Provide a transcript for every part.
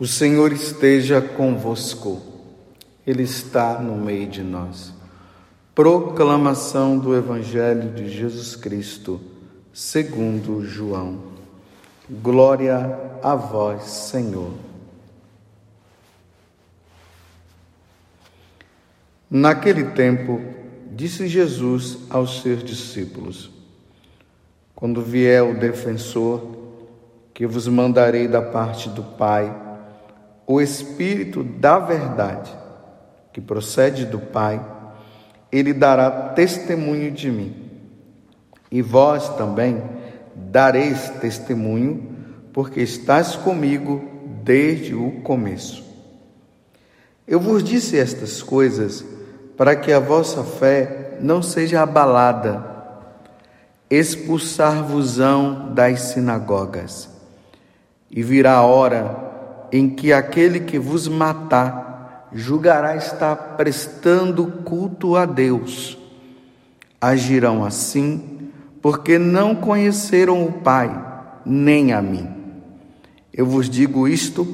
O Senhor esteja convosco, Ele está no meio de nós. Proclamação do Evangelho de Jesus Cristo, segundo João. Glória a vós, Senhor. Naquele tempo, disse Jesus aos seus discípulos: Quando vier o defensor, que vos mandarei da parte do Pai, o Espírito da Verdade, que procede do Pai, ele dará testemunho de mim. E vós também dareis testemunho, porque estás comigo desde o começo. Eu vos disse estas coisas para que a vossa fé não seja abalada. Expulsar-vos-ão das sinagogas. E virá a hora em que aquele que vos matar julgará estar prestando culto a Deus. Agirão assim, porque não conheceram o Pai, nem a mim. Eu vos digo isto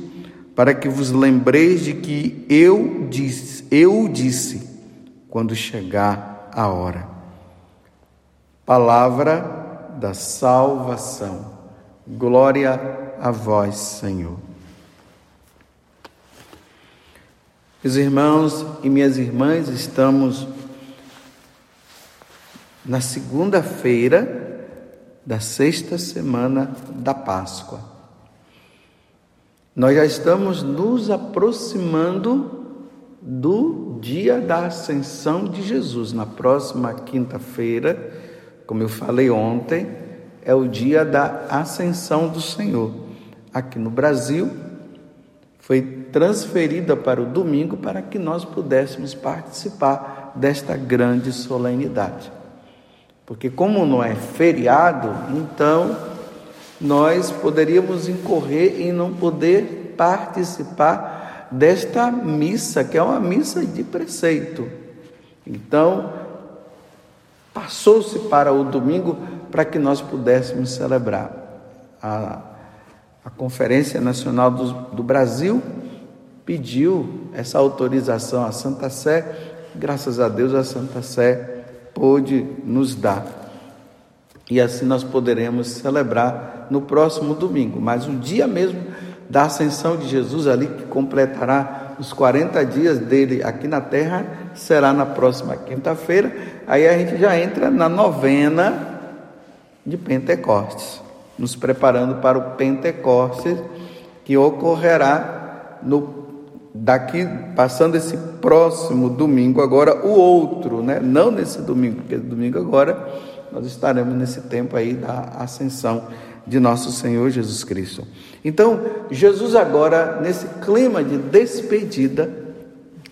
para que vos lembreis de que eu disse, eu disse quando chegar a hora. Palavra da salvação. Glória a vós, Senhor. Meus irmãos e minhas irmãs, estamos na segunda-feira da sexta semana da Páscoa. Nós já estamos nos aproximando do dia da ascensão de Jesus. Na próxima quinta-feira, como eu falei ontem, é o dia da ascensão do Senhor. Aqui no Brasil, foi transferida para o domingo para que nós pudéssemos participar desta grande solenidade. Porque, como não é feriado, então nós poderíamos incorrer em não poder participar desta missa, que é uma missa de preceito. Então, passou-se para o domingo para que nós pudéssemos celebrar a a Conferência Nacional do, do Brasil pediu essa autorização à Santa Sé, graças a Deus a Santa Sé pôde nos dar. E assim nós poderemos celebrar no próximo domingo, mas o dia mesmo da ascensão de Jesus ali que completará os 40 dias dele aqui na terra será na próxima quinta-feira. Aí a gente já entra na novena de Pentecostes nos preparando para o Pentecostes, que ocorrerá no daqui passando esse próximo domingo agora o outro, né? Não nesse domingo, porque domingo agora nós estaremos nesse tempo aí da ascensão de nosso Senhor Jesus Cristo. Então, Jesus agora nesse clima de despedida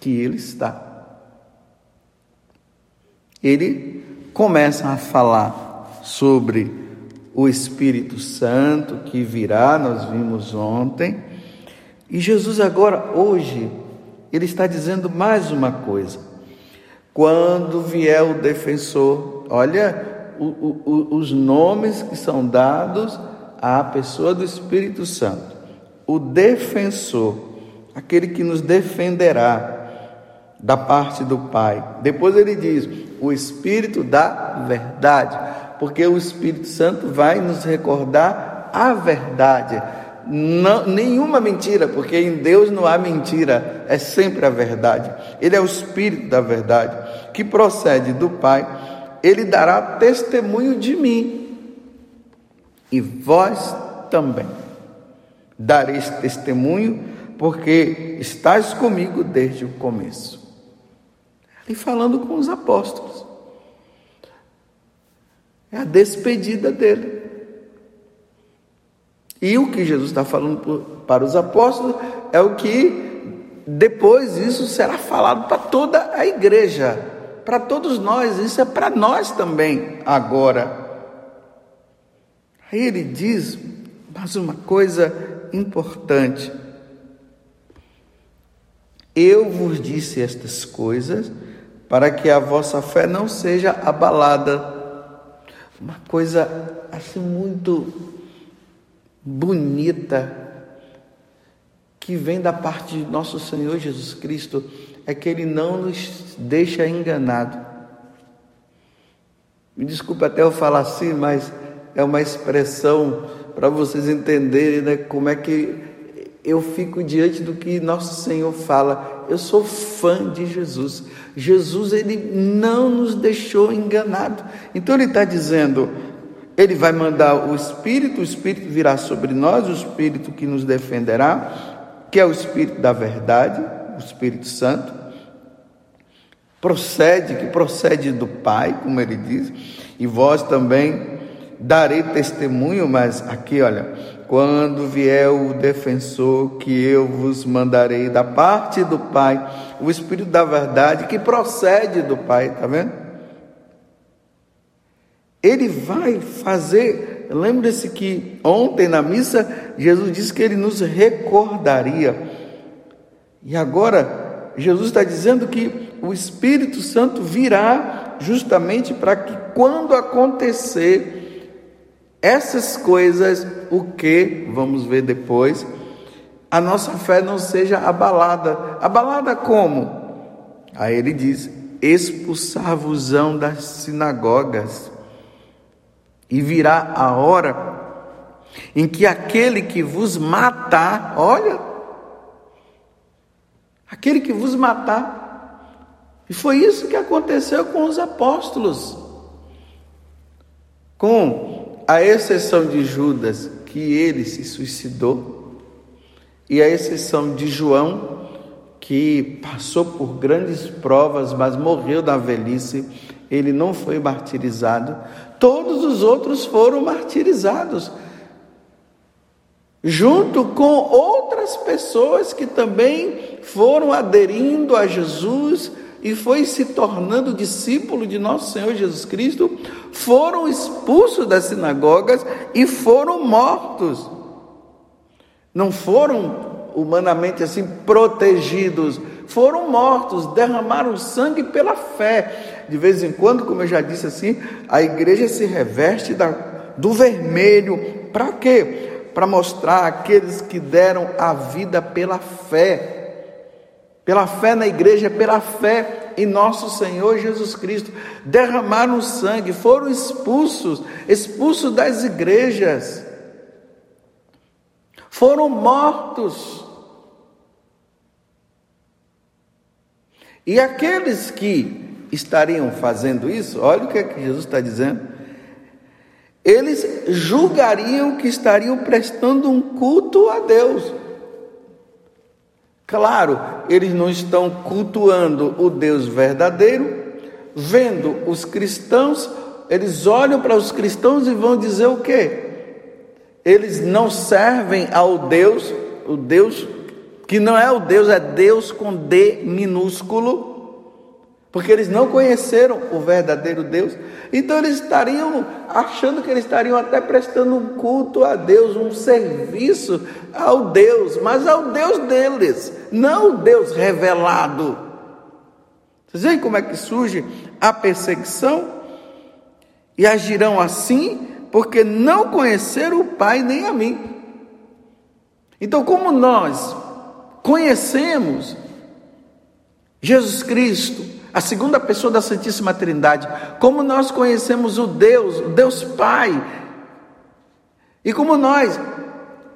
que ele está. Ele começa a falar sobre o Espírito Santo que virá, nós vimos ontem. E Jesus agora, hoje, ele está dizendo mais uma coisa. Quando vier o defensor, olha o, o, os nomes que são dados à pessoa do Espírito Santo. O defensor, aquele que nos defenderá da parte do Pai. Depois ele diz: o Espírito da verdade porque o Espírito Santo vai nos recordar a verdade. Não, nenhuma mentira, porque em Deus não há mentira, é sempre a verdade. Ele é o Espírito da verdade, que procede do Pai. Ele dará testemunho de mim, e vós também dareis testemunho, porque estás comigo desde o começo. E falando com os apóstolos. É a despedida dele. E o que Jesus está falando para os apóstolos é o que depois isso será falado para toda a igreja, para todos nós, isso é para nós também agora. Aí ele diz mais uma coisa importante. Eu vos disse estas coisas para que a vossa fé não seja abalada uma coisa assim muito bonita que vem da parte de nosso Senhor Jesus Cristo é que Ele não nos deixa enganado. Me desculpe até eu falar assim, mas é uma expressão para vocês entenderem né, como é que eu fico diante do que nosso Senhor fala. Eu sou fã de Jesus. Jesus, ele não nos deixou enganado. Então, ele está dizendo: ele vai mandar o Espírito, o Espírito virá sobre nós, o Espírito que nos defenderá que é o Espírito da verdade, o Espírito Santo, procede, que procede do Pai, como ele diz, e vós também darei testemunho, mas aqui, olha, quando vier o defensor que eu vos mandarei da parte do Pai, o Espírito da verdade que procede do Pai, tá vendo? Ele vai fazer, lembre-se que ontem na missa Jesus disse que ele nos recordaria. E agora Jesus está dizendo que o Espírito Santo virá justamente para que quando acontecer essas coisas, o que vamos ver depois, a nossa fé não seja abalada. Abalada como? Aí ele diz: expulsar-vos-ão das sinagogas e virá a hora em que aquele que vos matar, olha, aquele que vos matar, e foi isso que aconteceu com os apóstolos, com a exceção de Judas, que ele se suicidou, e a exceção de João, que passou por grandes provas, mas morreu da velhice, ele não foi martirizado todos os outros foram martirizados, junto com outras pessoas que também foram aderindo a Jesus e foi se tornando discípulo de nosso Senhor Jesus Cristo, foram expulsos das sinagogas e foram mortos. Não foram humanamente assim protegidos, foram mortos, derramaram sangue pela fé. De vez em quando, como eu já disse assim, a igreja se reveste da, do vermelho. Para quê? Para mostrar aqueles que deram a vida pela fé. Pela fé na igreja, pela fé em nosso Senhor Jesus Cristo. Derramaram sangue, foram expulsos, expulsos das igrejas. Foram mortos E aqueles que estariam fazendo isso, olha o que, é que Jesus está dizendo. Eles julgariam que estariam prestando um culto a Deus. Claro, eles não estão cultuando o Deus verdadeiro, vendo os cristãos, eles olham para os cristãos e vão dizer o quê? Eles não servem ao Deus, o Deus que não é o Deus, é Deus com D minúsculo, porque eles não conheceram o verdadeiro Deus, então eles estariam achando que eles estariam até prestando um culto a Deus, um serviço ao Deus, mas ao Deus deles, não o Deus revelado. Vocês veem como é que surge a perseguição? E agirão assim porque não conheceram o Pai nem a mim. Então, como nós conhecemos Jesus Cristo, a segunda pessoa da Santíssima Trindade, como nós conhecemos o Deus, o Deus Pai, e como nós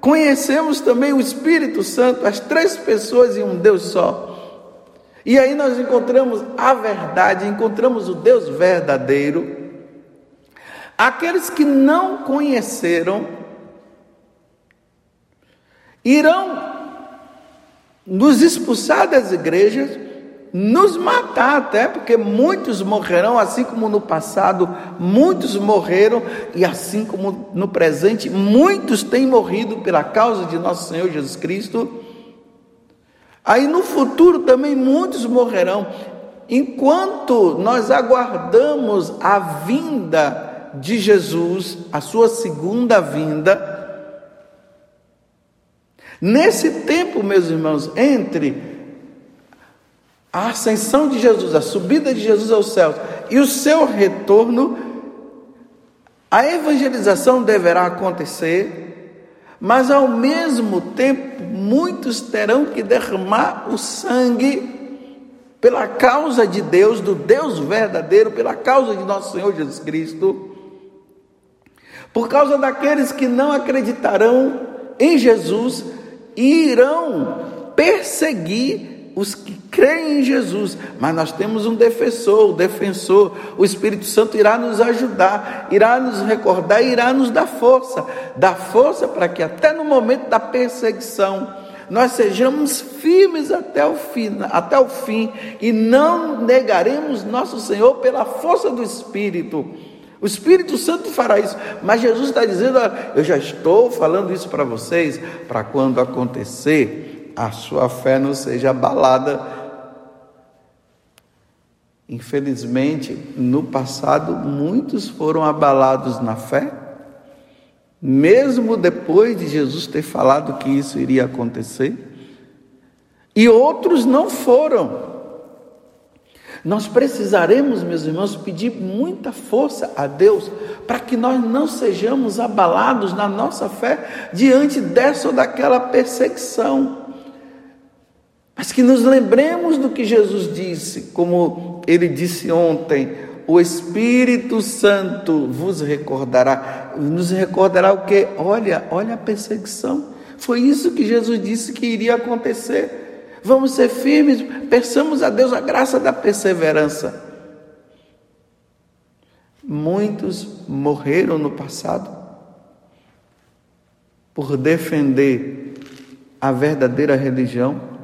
conhecemos também o Espírito Santo, as três pessoas em um Deus só. E aí nós encontramos a verdade, encontramos o Deus verdadeiro. Aqueles que não conheceram irão nos expulsar das igrejas, nos matar até, porque muitos morrerão, assim como no passado muitos morreram, e assim como no presente muitos têm morrido pela causa de nosso Senhor Jesus Cristo. Aí no futuro também muitos morrerão. Enquanto nós aguardamos a vinda de Jesus, a sua segunda vinda, Nesse tempo, meus irmãos, entre a ascensão de Jesus, a subida de Jesus aos céus e o seu retorno, a evangelização deverá acontecer, mas ao mesmo tempo muitos terão que derramar o sangue pela causa de Deus, do Deus verdadeiro, pela causa de nosso Senhor Jesus Cristo, por causa daqueles que não acreditarão em Jesus e irão perseguir os que creem em Jesus, mas nós temos um defensor, o defensor, o Espírito Santo irá nos ajudar, irá nos recordar, irá nos dar força, dar força para que até no momento da perseguição nós sejamos firmes até o fim, até o fim e não negaremos nosso Senhor pela força do Espírito. O Espírito Santo fará isso, mas Jesus está dizendo: eu já estou falando isso para vocês, para quando acontecer, a sua fé não seja abalada. Infelizmente, no passado, muitos foram abalados na fé, mesmo depois de Jesus ter falado que isso iria acontecer, e outros não foram. Nós precisaremos, meus irmãos, pedir muita força a Deus para que nós não sejamos abalados na nossa fé diante dessa ou daquela perseguição. Mas que nos lembremos do que Jesus disse, como ele disse ontem: o Espírito Santo vos recordará. Nos recordará o que? Olha, olha a perseguição. Foi isso que Jesus disse que iria acontecer. Vamos ser firmes, peçamos a Deus a graça da perseverança. Muitos morreram no passado por defender a verdadeira religião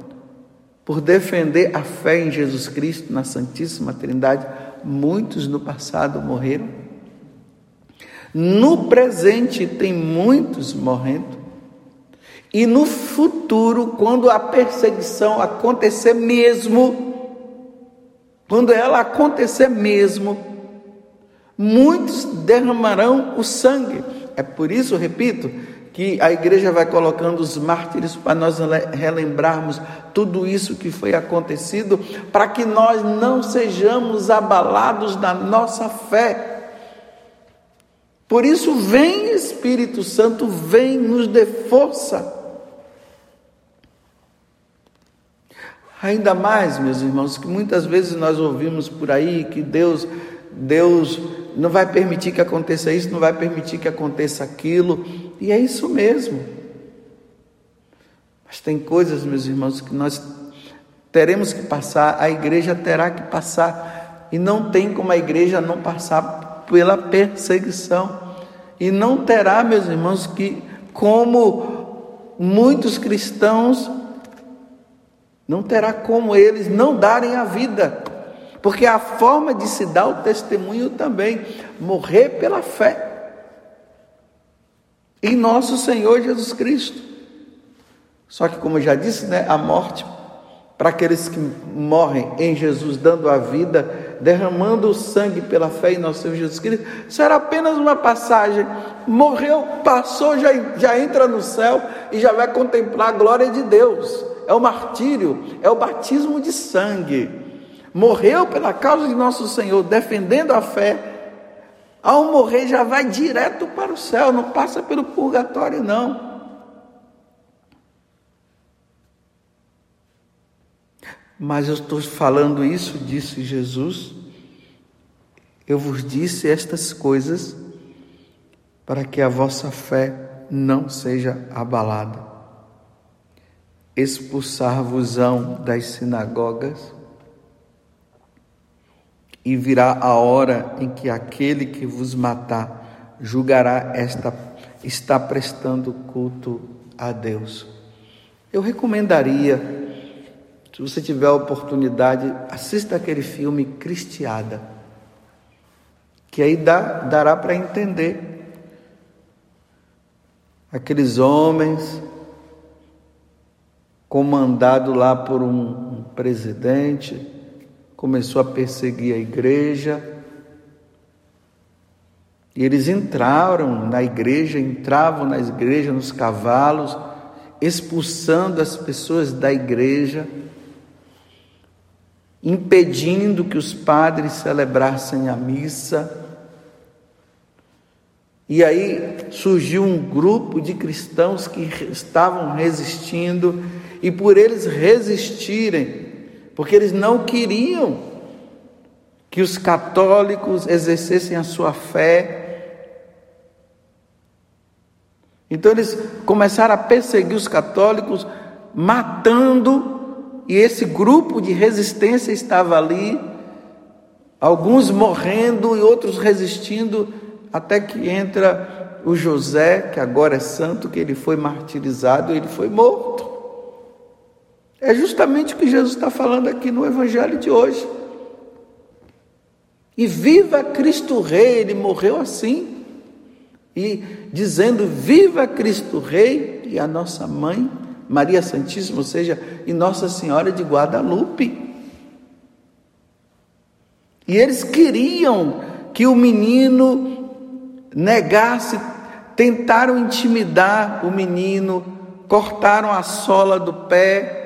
por defender a fé em Jesus Cristo, na Santíssima Trindade, muitos no passado morreram. No presente tem muitos morrendo. E no futuro, quando a perseguição acontecer mesmo, quando ela acontecer mesmo, muitos derramarão o sangue. É por isso, repito, que a igreja vai colocando os mártires para nós relembrarmos tudo isso que foi acontecido, para que nós não sejamos abalados na nossa fé. Por isso, vem Espírito Santo, vem nos dê força. Ainda mais, meus irmãos, que muitas vezes nós ouvimos por aí que Deus, Deus não vai permitir que aconteça isso, não vai permitir que aconteça aquilo. E é isso mesmo. Mas tem coisas, meus irmãos, que nós teremos que passar, a igreja terá que passar. E não tem como a igreja não passar pela perseguição. E não terá, meus irmãos, que como muitos cristãos, não terá como eles não darem a vida. Porque a forma de se dar o testemunho também, morrer pela fé em nosso Senhor Jesus Cristo. Só que, como eu já disse, né, a morte, para aqueles que morrem em Jesus, dando a vida, derramando o sangue pela fé em nosso Senhor Jesus Cristo, será apenas uma passagem. Morreu, passou, já, já entra no céu e já vai contemplar a glória de Deus. É o martírio, é o batismo de sangue. Morreu pela causa de nosso Senhor, defendendo a fé ao morrer já vai direto para o céu, não passa pelo purgatório, não. Mas eu estou falando isso, disse Jesus. Eu vos disse estas coisas para que a vossa fé não seja abalada. Expulsar-vos-ão das sinagogas e virá a hora em que aquele que vos matar julgará esta está prestando culto a Deus. Eu recomendaria, se você tiver a oportunidade, assista aquele filme Cristiada, que aí dá, dará para entender aqueles homens comandado lá por um, um presidente começou a perseguir a igreja. E eles entraram na igreja, entravam na igreja nos cavalos, expulsando as pessoas da igreja, impedindo que os padres celebrassem a missa. E aí surgiu um grupo de cristãos que estavam resistindo, e por eles resistirem, porque eles não queriam que os católicos exercessem a sua fé. Então eles começaram a perseguir os católicos, matando, e esse grupo de resistência estava ali, alguns morrendo e outros resistindo até que entra o José, que agora é santo, que ele foi martirizado, ele foi morto. É justamente o que Jesus está falando aqui no Evangelho de hoje. E viva Cristo Rei, ele morreu assim. E dizendo: Viva Cristo Rei e a nossa mãe, Maria Santíssima, ou seja, e Nossa Senhora de Guadalupe. E eles queriam que o menino negasse, tentaram intimidar o menino, cortaram a sola do pé.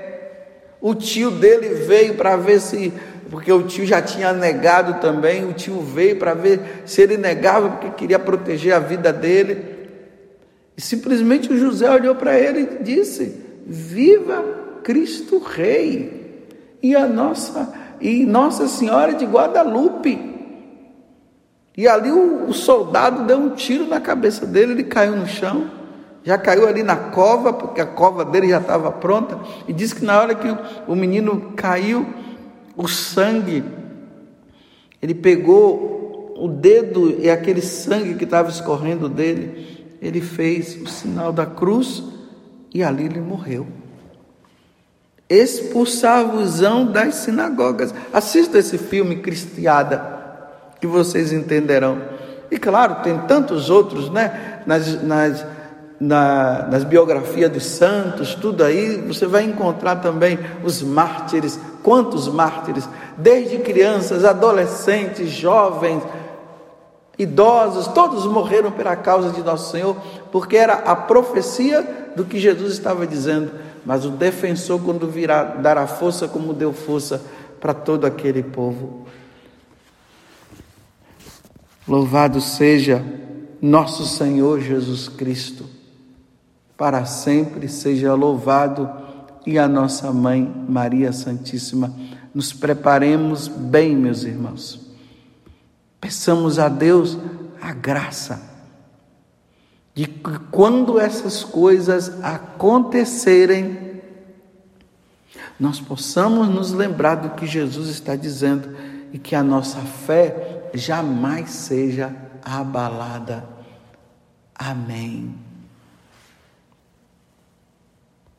O tio dele veio para ver se, porque o tio já tinha negado também, o tio veio para ver se ele negava porque queria proteger a vida dele. E simplesmente o José olhou para ele e disse: Viva Cristo Rei! E a nossa e Nossa Senhora de Guadalupe. E ali o, o, soldado deu um tiro na cabeça dele, ele caiu no chão, já caiu ali na cova, porque a cova dele já estava pronta, e disse que na hora que o, o menino caiu, o sangue, ele pegou o dedo e aquele sangue que estava escorrendo dele, ele fez o sinal da cruz e ali ele morreu. Expulsar-vos-ão das sinagogas. Assista esse filme Cristiada que vocês entenderão. E claro, tem tantos outros, né? Nas, nas, na, nas biografias dos santos, tudo aí, você vai encontrar também os mártires. Quantos mártires? Desde crianças, adolescentes, jovens, idosos, todos morreram pela causa de nosso Senhor, porque era a profecia do que Jesus estava dizendo. Mas o defensor, quando virá, dará força como deu força para todo aquele povo. Louvado seja nosso Senhor Jesus Cristo, para sempre seja louvado e a nossa mãe Maria Santíssima. Nos preparemos bem, meus irmãos. Peçamos a Deus a graça de que quando essas coisas acontecerem, nós possamos nos lembrar do que Jesus está dizendo e que a nossa fé jamais seja abalada. Amém.